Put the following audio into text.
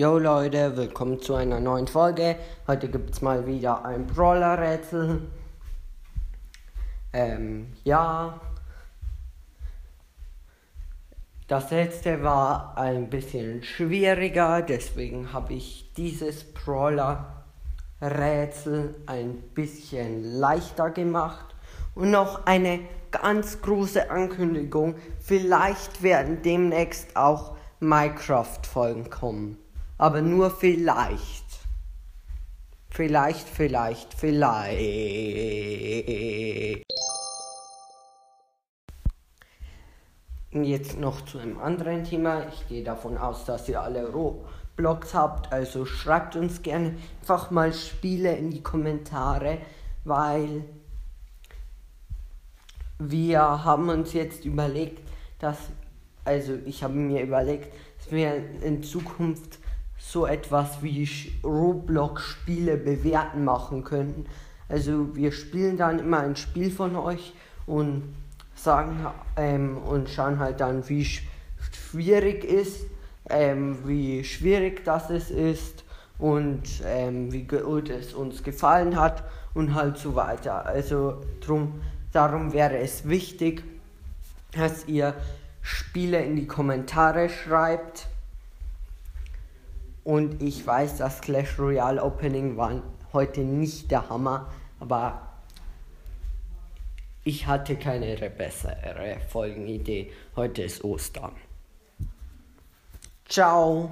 Yo Leute, willkommen zu einer neuen Folge. Heute gibt es mal wieder ein Brawler-Rätsel. Ähm, ja. Das letzte war ein bisschen schwieriger, deswegen habe ich dieses Brawler-Rätsel ein bisschen leichter gemacht. Und noch eine ganz große Ankündigung. Vielleicht werden demnächst auch Minecraft-Folgen kommen aber nur vielleicht. Vielleicht, vielleicht, vielleicht. Jetzt noch zu einem anderen Thema. Ich gehe davon aus, dass ihr alle Roblox habt. Also schreibt uns gerne einfach mal Spiele in die Kommentare, weil wir haben uns jetzt überlegt, dass, also ich habe mir überlegt, dass wir in Zukunft so etwas wie Roblox-Spiele bewerten machen könnten. Also wir spielen dann immer ein Spiel von euch und sagen ähm, und schauen halt dann, wie schwierig ist, ähm, wie schwierig das es ist und ähm, wie gut es uns gefallen hat und halt so weiter. Also drum, darum wäre es wichtig, dass ihr Spiele in die Kommentare schreibt und ich weiß, das Clash Royale Opening war heute nicht der Hammer, aber ich hatte keine bessere Folgenidee. Heute ist Ostern. Ciao.